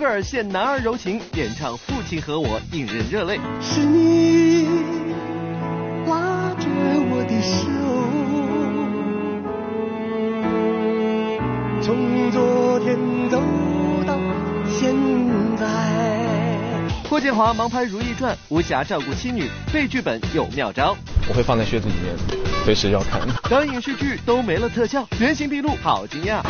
腾格尔现男儿柔情，演唱《父亲和我》，引人热泪。是你拉着我的手，从昨天走到现在。霍建华忙拍《如懿传》，无暇照顾妻女，背剧本有妙招。我会放在靴子里面，随时要看。当影视剧都没了特效，原形毕露，好惊讶。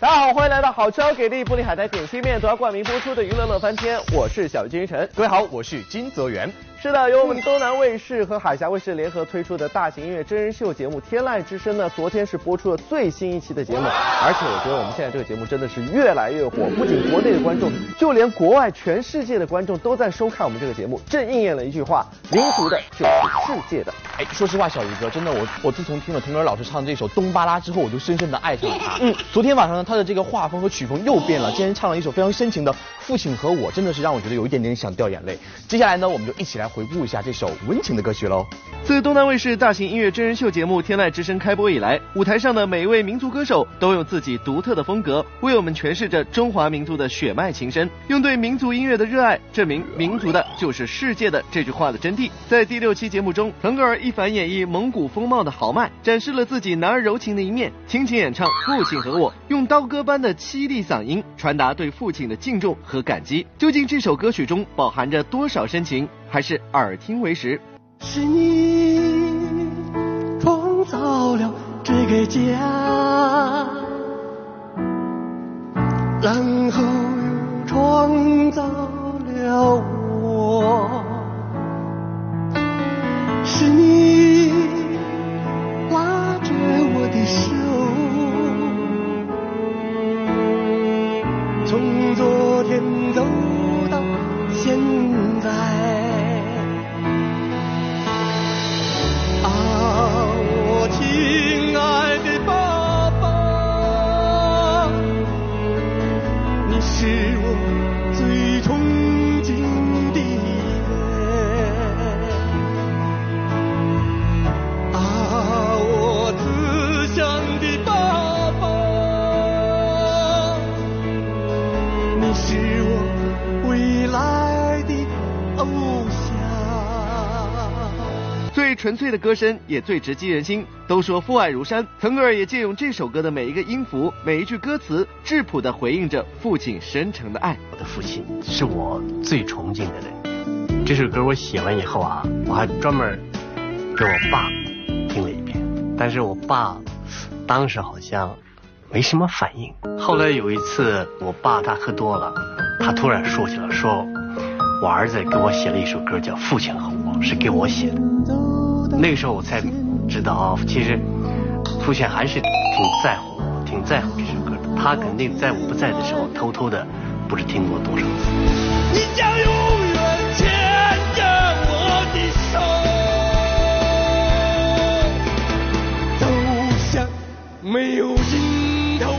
大家好，欢迎来到好吃好给力玻璃海苔点心面独家冠名播出的娱乐乐翻天，我是小金晨。各位好，我是金泽源。是的，由我们东南卫视和海峡卫视联合推出的大型音乐真人秀节目《天籁之声》呢，昨天是播出了最新一期的节目，而且我觉得我们现在这个节目真的是越来越火，不仅国内的观众，就连国外全世界的观众都在收看我们这个节目，正应验了一句话：民族的就是世界的。哎，说实话，小鱼哥，真的我我自从听了腾格尔老师唱这首《东巴拉》之后，我就深深的爱上了他。嗯，昨天晚上呢，他的这个画风和曲风又变了，竟然唱了一首非常深情的《父亲和我》，真的是让我觉得有一点点想掉眼泪。接下来呢，我们就一起来回顾一下这首。温情的歌曲喽。自东南卫视大型音乐真人秀节目《天籁之声》开播以来，舞台上的每一位民族歌手都用自己独特的风格，为我们诠释着中华民族的血脉情深，用对民族音乐的热爱，证明民族的就是世界的这句话的真谛。在第六期节目中，腾格尔一反演绎蒙古风貌的豪迈，展示了自己男儿柔情的一面，倾情演唱《父亲和我》，用刀割般的凄厉嗓音传达对父亲的敬重和感激。究竟这首歌曲中饱含着多少深情？还是耳听为实。是你创造了这个家，然后又创造了纯粹的歌声，也最直击人心。都说父爱如山，腾格尔也借用这首歌的每一个音符、每一句歌词，质朴地回应着父亲深沉的爱。我的父亲是我最崇敬的人。这首歌我写完以后啊，我还专门给我爸听了一遍，但是我爸当时好像没什么反应。后来有一次，我爸他喝多了，他突然说起了，说我儿子给我写了一首歌，叫《父亲和我》，是给我写的。那个时候我才。知道，其实父亲还是挺在乎我，挺在乎这首歌的。他肯定在我不在的时候，偷偷的不知听过多少次。你将永远牵着我的手，走向没有尽头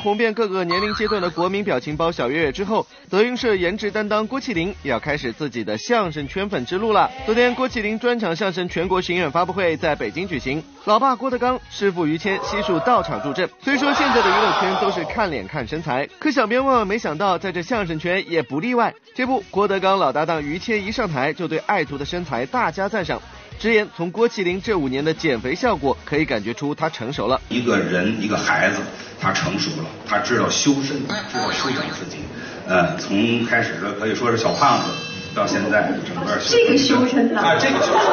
红遍各个年龄阶段的国民表情包小岳岳之后，德云社颜值担当郭麒麟也要开始自己的相声圈粉之路了。昨天，郭麒麟专场相声全国巡演发布会在北京举行，老爸郭德纲、师傅于谦悉数到场助阵。虽说现在的娱乐圈都是看脸看身材，可小编万万没想到，在这相声圈也不例外。这不，郭德纲老搭档于谦一上台就对爱徒的身材大加赞赏。直言，从郭麒麟这五年的减肥效果，可以感觉出他成熟了。一个人，一个孩子，他成熟了，他知道修身，知道修养自己。呃，从开始的可以说是小胖子，到现在整个这个修身呢？啊，这个修身。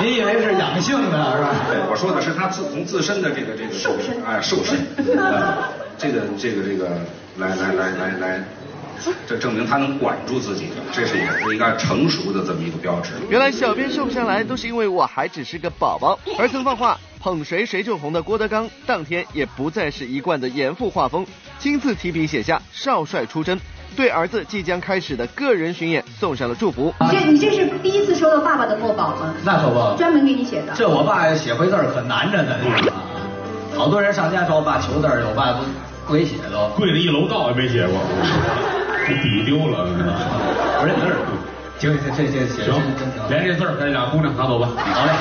你以为是养性的，是吧？对，我说的是他自从自身的这个这个瘦身，哎，瘦身。这个这个这个，来来来来来。这证明他能管住自己，这是也是一个成熟的这么一个标志。原来小编瘦不下来，都是因为我还只是个宝宝。而曾放话捧谁谁就红的郭德纲，当天也不再是一贯的严父画风，亲自提笔写下少帅出征。对儿子即将开始的个人巡演送上了祝福。你这你这是第一次收到爸爸的墨宝吗？那可不，专门给你写的。这我爸写回字儿可难着呢，啊，好多人上家找我爸求字儿，我爸都不给写都。跪了一楼道也没写过，这笔丢了，不认字儿。行，这这这写的行。连这字儿，这俩姑娘拿走吧。好嘞。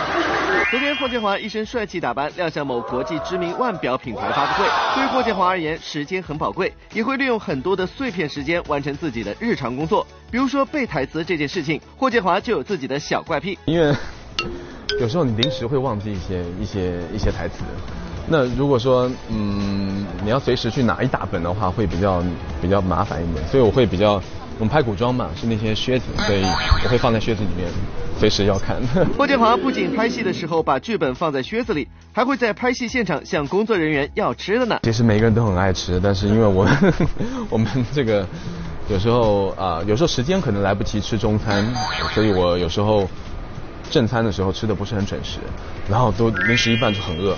昨天，霍建华一身帅气打扮亮相某国际知名腕表品牌发布会。对于霍建华而言，时间很宝贵，也会利用很多的碎片时间完成自己的日常工作。比如说背台词这件事情，霍建华就有自己的小怪癖。因为有时候你临时会忘记一些一些一些台词。那如果说嗯你要随时去拿一大本的话，会比较比较麻烦一点，所以我会比较。我们拍古装嘛，是那些靴子，所以我会放在靴子里面，随时要看。霍建华不仅拍戏的时候把剧本放在靴子里，还会在拍戏现场向工作人员要吃的呢。其实每个人都很爱吃，但是因为我 我们这个有时候啊、有时候时间可能来不及吃中餐，所以我有时候正餐的时候吃的不是很准时，然后都临时一半就很饿。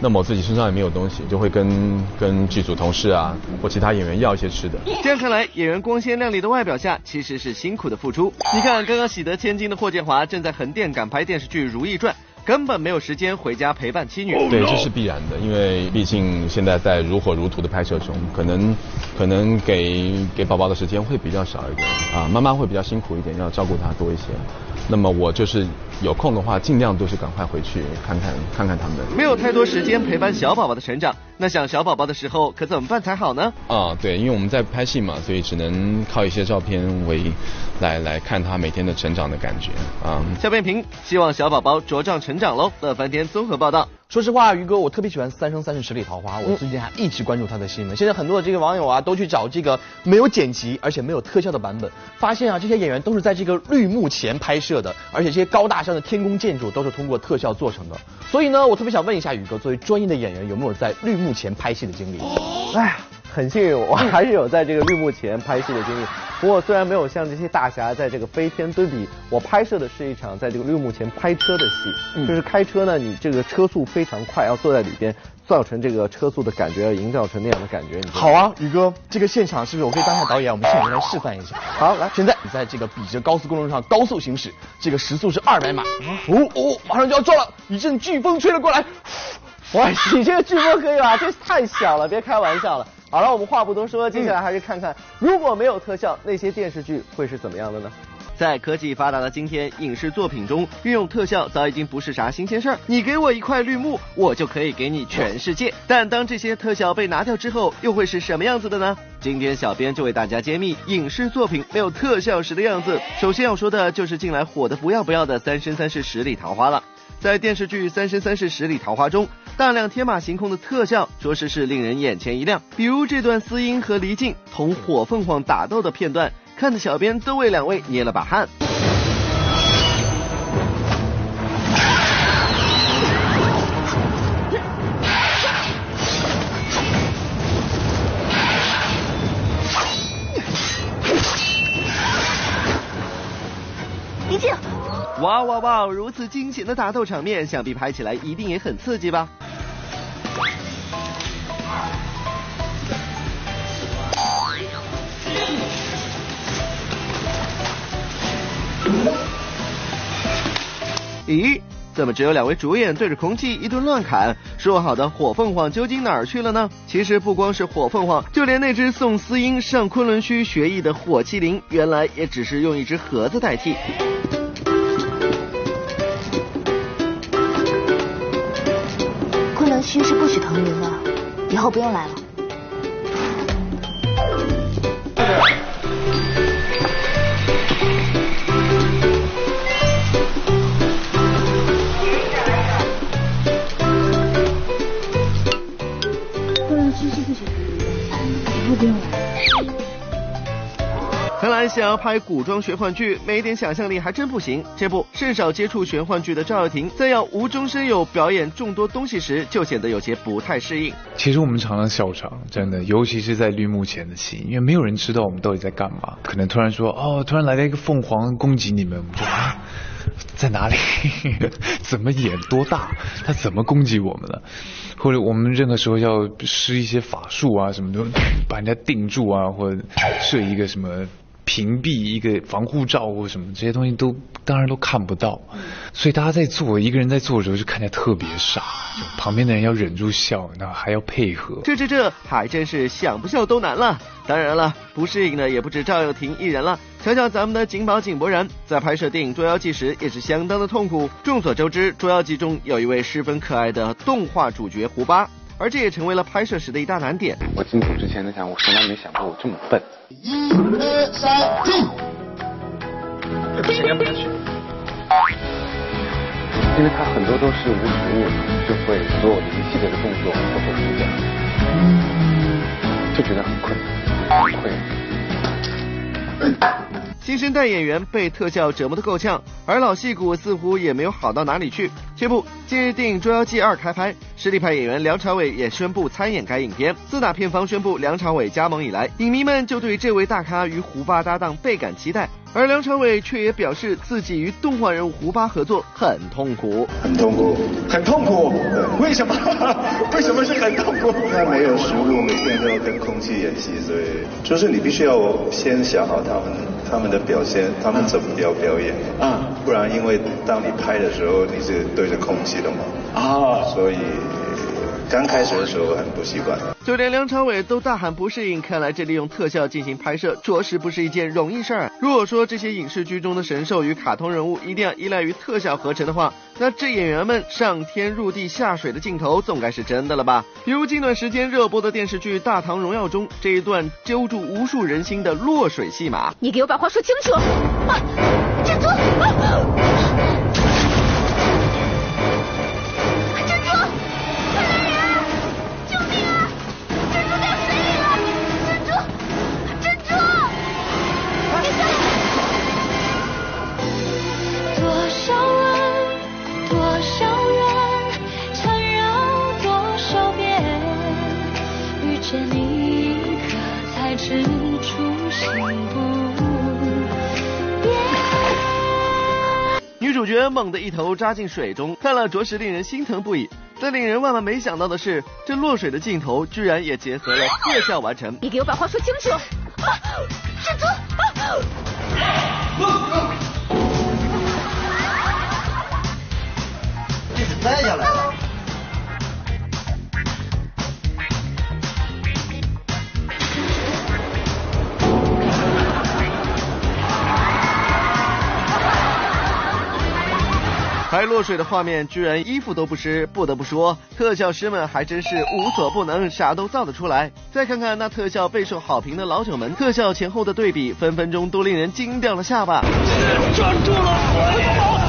那么我自己身上也没有东西，就会跟跟剧组同事啊或其他演员要一些吃的。这样看来，演员光鲜亮丽的外表下，其实是辛苦的付出。你看，刚刚喜得千金的霍建华正在横店赶拍电视剧《如懿传》，根本没有时间回家陪伴妻女。对，这是必然的，因为毕竟现在在如火如荼的拍摄中，可能可能给给宝宝的时间会比较少一点啊，妈妈会比较辛苦一点，要照顾他多一些。那么我就是有空的话，尽量都是赶快回去看看看看他们。没有太多时间陪伴小宝宝的成长，那想小宝宝的时候可怎么办才好呢？啊，对，因为我们在拍戏嘛，所以只能靠一些照片为来来看他每天的成长的感觉啊。小变平希望小宝宝茁壮成长喽。乐翻天综合报道。说实话，于哥，我特别喜欢《三生三世十里桃花》，我最近还一直关注他的新闻。现在很多的这个网友啊，都去找这个没有剪辑而且没有特效的版本，发现啊，这些演员都是在这个绿幕前拍摄的，而且这些高大上的天宫建筑都是通过特效做成的。所以呢，我特别想问一下宇哥，作为专业的演员，有没有在绿幕前拍戏的经历？哎呀，很幸运，我还是有在这个绿幕前拍戏的经历。不过虽然没有像这些大侠在这个飞天蹲比，我拍摄的是一场在这个绿幕前拍车的戏，就是开车呢，你这个车速非常快，要坐在里边，造成这个车速的感觉，要营造成那样的感觉。你好啊，宇哥，这个现场是不是我可以当下导演？我们现场来示范一下。好，来，现在你在这个比着高速公路上高速行驶，这个时速是二百码，哦哦，马上就要撞了，一阵飓风吹了过来，哇，你这个剧播可以吧？这太小了，别开玩笑了。好了，我们话不多说，接下来还是看看，如果没有特效，那些电视剧会是怎么样的呢？在科技发达的今天，影视作品中运用特效早已经不是啥新鲜事儿。你给我一块绿幕，我就可以给你全世界。但当这些特效被拿掉之后，又会是什么样子的呢？今天小编就为大家揭秘影视作品没有特效时的样子。首先要说的就是近来火的不要不要的《三生三世十里桃花》了。在电视剧《三生三世十里桃花》中，大量天马行空的特效，着实是令人眼前一亮。比如这段司音和黎静同火凤凰打斗的片段，看的小编都为两位捏了把汗。哇哇！如此惊险的打斗场面，想必拍起来一定也很刺激吧？咦，怎么只有两位主演对着空气一顿乱砍？说好的火凤凰究竟哪儿去了呢？其实不光是火凤凰，就连那只送司音上昆仑虚学艺的火麒麟，原来也只是用一只盒子代替。虑了，以后不用来了。想要拍古装玄幻剧，没点想象力还真不行。这不，甚少接触玄幻剧的赵又廷，在要无中生有表演众多东西时，就显得有些不太适应。其实我们常常笑场，真的，尤其是在绿幕前的戏，因为没有人知道我们到底在干嘛。可能突然说，哦，突然来了一个凤凰攻击你们，我们就 啊，在哪里？怎么演多大？他怎么攻击我们了？或者我们任何时候要施一些法术啊什么的，把人家定住啊，或者设一个什么屏蔽一个防护罩或什么这些东西都当然都看不到，所以大家在做一个人在做的时候就看起来特别傻，就旁边的人要忍住笑，那还要配合。这这这还真是想不笑都难了。当然了，不适应的也不止赵又廷一人了。瞧瞧咱们的景宝井柏然，在拍摄电影《捉妖记》时也是相当的痛苦。众所周知，《捉妖记》中有一位十分可爱的动画主角胡巴，而这也成为了拍摄时的一大难点。我进组之前在想，我从来没想过我这么笨。一二三，停！谁要不要去？因为他很多都是无实物，就会所有的一系列的动作都会输掉，就觉得很困难，很困难。新生代演员被特效折磨得够呛，而老戏骨似乎也没有好到哪里去。这部，近日电影《捉妖记二》开拍，实力派演员梁朝伟也宣布参演该影片。自打片方宣布梁朝伟加盟以来，影迷们就对这位大咖与胡巴搭档倍感期待。而梁朝伟却也表示自己与动画人物胡巴合作很痛苦，很痛苦，很痛苦。为什么？为什么是很痛苦？他没有食物，每天都要跟空气演戏，所以就是你必须要先想好他们他们的表现，他们怎么要表演？嗯，不然因为当你拍的时候你是对着空气的嘛。啊，所以。刚开始的时候很不习惯，就连梁朝伟都大喊不适应。看来这利用特效进行拍摄，着实不是一件容易事儿。如果说这些影视剧中的神兽与卡通人物一定要依赖于特效合成的话，那这演员们上天入地下水的镜头总该是真的了吧？比如近段时间热播的电视剧《大唐荣耀》中这一段揪住无数人心的落水戏码。你给我把话说清楚！啊，蜘蛛！啊主角猛地一头扎进水中，看了着实令人心疼不已。但令人万万没想到的是，这落水的镜头居然也结合了特效完成。你给我把话说清楚！啊，蜘蛛！这是摘下来的。还落水的画面，居然衣服都不湿。不得不说，特效师们还真是无所不能，啥都造得出来。再看看那特效备受好评的老九门，特效前后的对比，分分钟都令人惊掉了下巴。站住了！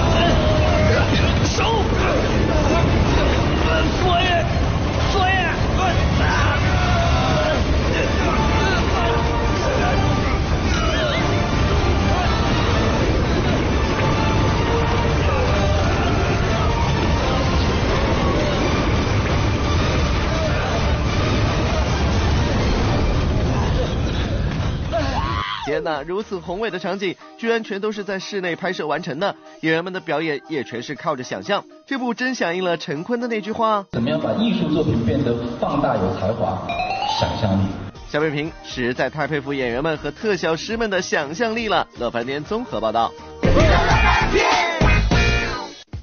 天哪，如此宏伟的场景，居然全都是在室内拍摄完成的。演员们的表演也全是靠着想象，这部真响应了陈坤的那句话：怎么样把艺术作品变得放大有才华？想象力。小北平实在太佩服演员们和特效师们的想象力了。乐翻天综合报道。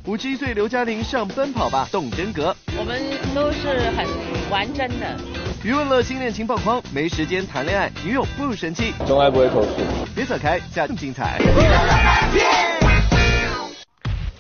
五十一岁刘嘉玲上奔跑吧动真格，我们都是很玩真的。余文乐新恋情曝光，没时间谈恋爱，女友不生气，从来不会投诉。别走开，下更精彩。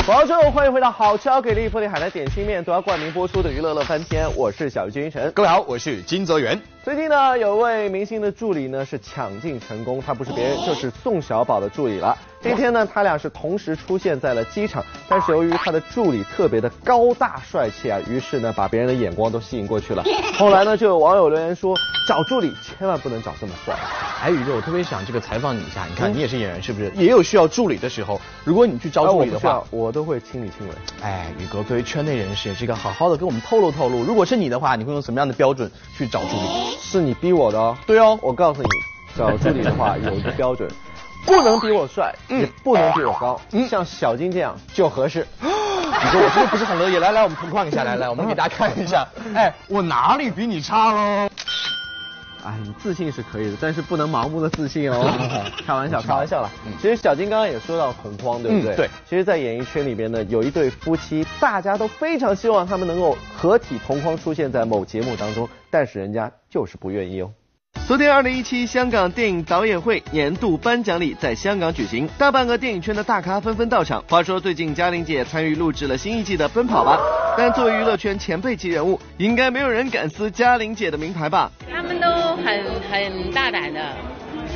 广告之后，欢迎回到好吃好给力、福利海南点心面独家冠名播出的娱乐乐翻天，我是小鱼金晨。各位好，我是金泽源。最近呢，有位明星的助理呢是抢镜成功，他不是别人，就是宋小宝的助理了。今天呢，他俩是同时出现在了机场，但是由于他的助理特别的高大帅气啊，于是呢把别人的眼光都吸引过去了。后来呢，就有网友留言说，找助理千万不能找这么帅。哎，宇哥，我特别想这个采访你一下，你看你也是演员，是不是？也有需要助理的时候，如果你去招助理的话，我都会亲力亲为。哎，宇哥，作为圈内人士，这个好好的跟我们透露透露，如果是你的话，你会用什么样的标准去找助理？是你逼我的哦。对哦，我告诉你，找助理的话有一个标准。不能比我帅，也不能比我高，像小金这样就合适。你说我真的不是很乐意。来来，我们同框一下，来来，我们给大家看一下。哎，我哪里比你差喽？哎，你自信是可以的，但是不能盲目的自信哦。开玩笑，开玩笑了。其实小金刚刚也说到恐慌，对不对？对。其实，在演艺圈里边呢，有一对夫妻，大家都非常希望他们能够合体同框出现在某节目当中，但是人家就是不愿意哦。昨天，二零一七香港电影导演会年度颁奖礼在香港举行，大半个电影圈的大咖纷纷到场。话说，最近嘉玲姐参与录制了新一季的《奔跑吧》，但作为娱乐圈前辈级人物，应该没有人敢撕嘉玲姐的名牌吧？他们都很很大胆的，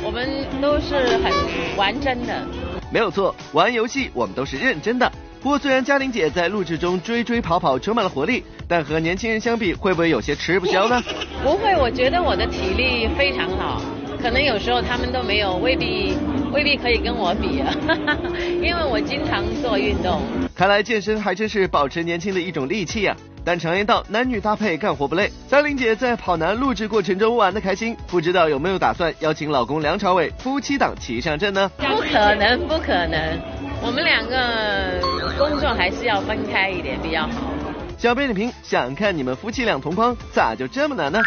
我们都是很玩真的。没有错，玩游戏我们都是认真的。不过，虽然嘉玲姐在录制中追追跑跑充满了活力，但和年轻人相比，会不会有些吃不消呢？不会，我觉得我的体力非常好，可能有时候他们都没有，未必未必可以跟我比啊，因为我经常做运动。看来健身还真是保持年轻的一种利器啊！但常言道，男女搭配干活不累。嘉玲姐在跑男录制过程中玩的开心，不知道有没有打算邀请老公梁朝伟夫妻档齐上阵呢？不可能，不可能，我们两个工作还是要分开一点比较好。小编点评：想看你们夫妻俩同框，咋就这么难呢？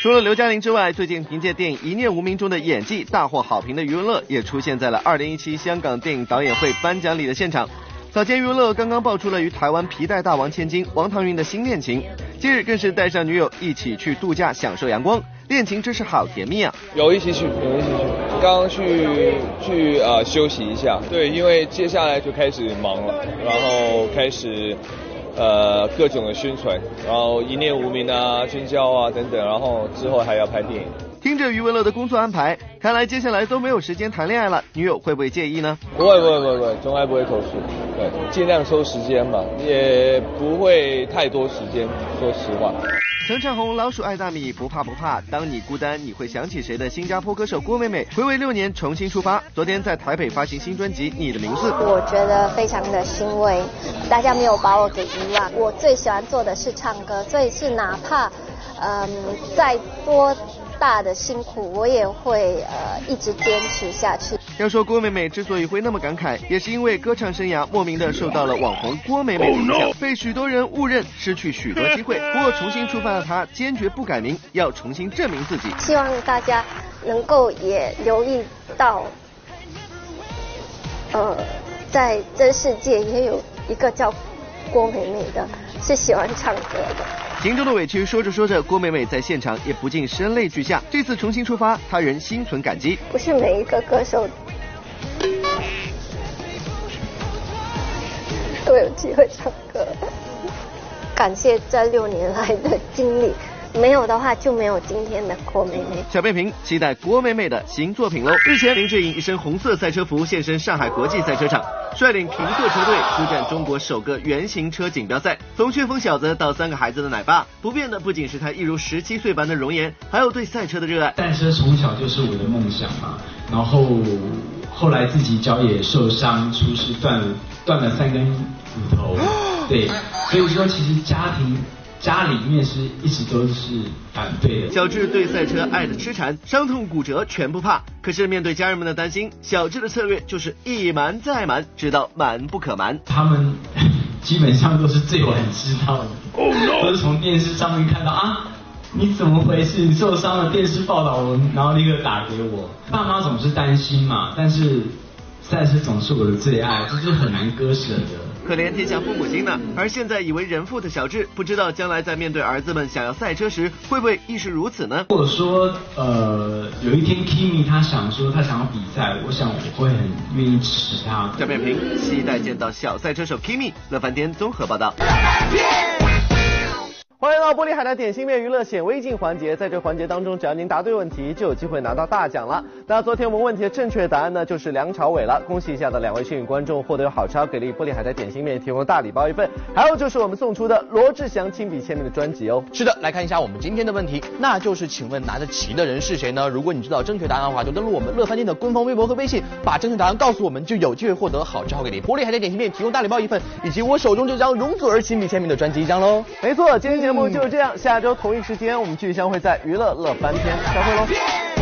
除了刘嘉玲之外，最近凭借电影《一念无名》中的演技大获好评的余文乐，也出现在了2017香港电影导演会颁奖礼的现场。早前余文乐刚刚爆出了与台湾皮带大王千金王棠云的新恋情，近日更是带上女友一起去度假享受阳光，恋情真是好甜蜜啊！有一起去，有一起去，刚刚去去呃休息一下，对，因为接下来就开始忙了，然后开始。呃，各种的宣传，然后一念无名啊、喧嚣啊等等，然后之后还要拍电影。听着余文乐的工作安排，看来接下来都没有时间谈恋爱了，女友会不会介意呢？不会不会不会不会，从来不会投诉，对，尽量抽时间吧，也不会太多时间，说实话。曾唱红老鼠爱大米，不怕不怕。当你孤单，你会想起谁的新加坡歌手郭美美，回味六年重新出发。昨天在台北发行新专辑《你的名字》，我觉得非常的欣慰，大家没有把我给遗忘。我最喜欢做的是唱歌，所以是哪怕，嗯，再多。大的辛苦，我也会呃一直坚持下去。要说郭美美之所以会那么感慨，也是因为歌唱生涯莫名的受到了网红郭美美的影响，被许多人误认，失去许多机会。不过重新出发的她坚决不改名，要重新证明自己。希望大家能够也留意到，呃，在这世界也有一个叫郭美美的，是喜欢唱歌的。心中的委屈说着说着，郭美美在现场也不禁声泪俱下。这次重新出发，她仍心存感激。不是每一个歌手都有机会唱歌，感谢这六年来的经历。没有的话就没有今天的郭美美。小贝平期待郭美美的新作品喽。日前，林志颖一身红色赛车服现身上海国际赛车场，率领平色车队出战中国首个原型车锦标赛。从旋风小子到三个孩子的奶爸，不变的不仅是他一如十七岁般的容颜，还有对赛车的热爱。赛车从小就是我的梦想嘛，然后后来自己脚也受伤，出事断断了三根骨头，对，所以说其实家庭。家里面是一直都是反对的。小智对赛车爱的痴缠，伤痛骨折全不怕。可是面对家人们的担心，小智的策略就是一瞒再瞒，直到瞒不可瞒。他们基本上都是最晚知道的，都是从电视上面看到啊，你怎么回事？你受伤了？电视报道，然后立刻打给我。爸妈总是担心嘛，但是赛车总是我的最爱，这是很难割舍的。可怜天下父母心呢，而现在已为人父的小智，不知道将来在面对儿子们想要赛车时，会不会亦是如此呢？或者说呃有一天 Kimi 他想说他想要比赛，我想我会很愿意支持他。小面平，期待见到小赛车手 Kimi。乐翻天综合报道。欢迎到玻璃海的点心面娱乐显微镜环节，在这环节当中，只要您答对问题，就有机会拿到大奖了。那昨天我们问题的正确答案呢，就是梁朝伟了。恭喜一下的两位幸运观众，获得有好超给力玻璃海的点心面提供的大礼包一份，还有就是我们送出的罗志祥亲笔签名的专辑哦。是的，来看一下我们今天的问题，那就是请问拿着旗的人是谁呢？如果你知道正确答案的话，就登录我们乐翻天的官方微博和微信，把正确答案告诉我们，就有机会获得好超给力玻璃海的点心面提供大礼包一份，以及我手中这张容祖儿亲笔签名的专辑一张喽。没错，今天节目就这样，下。周同一时间，我们继续相会在娱乐乐翻天，再会喽。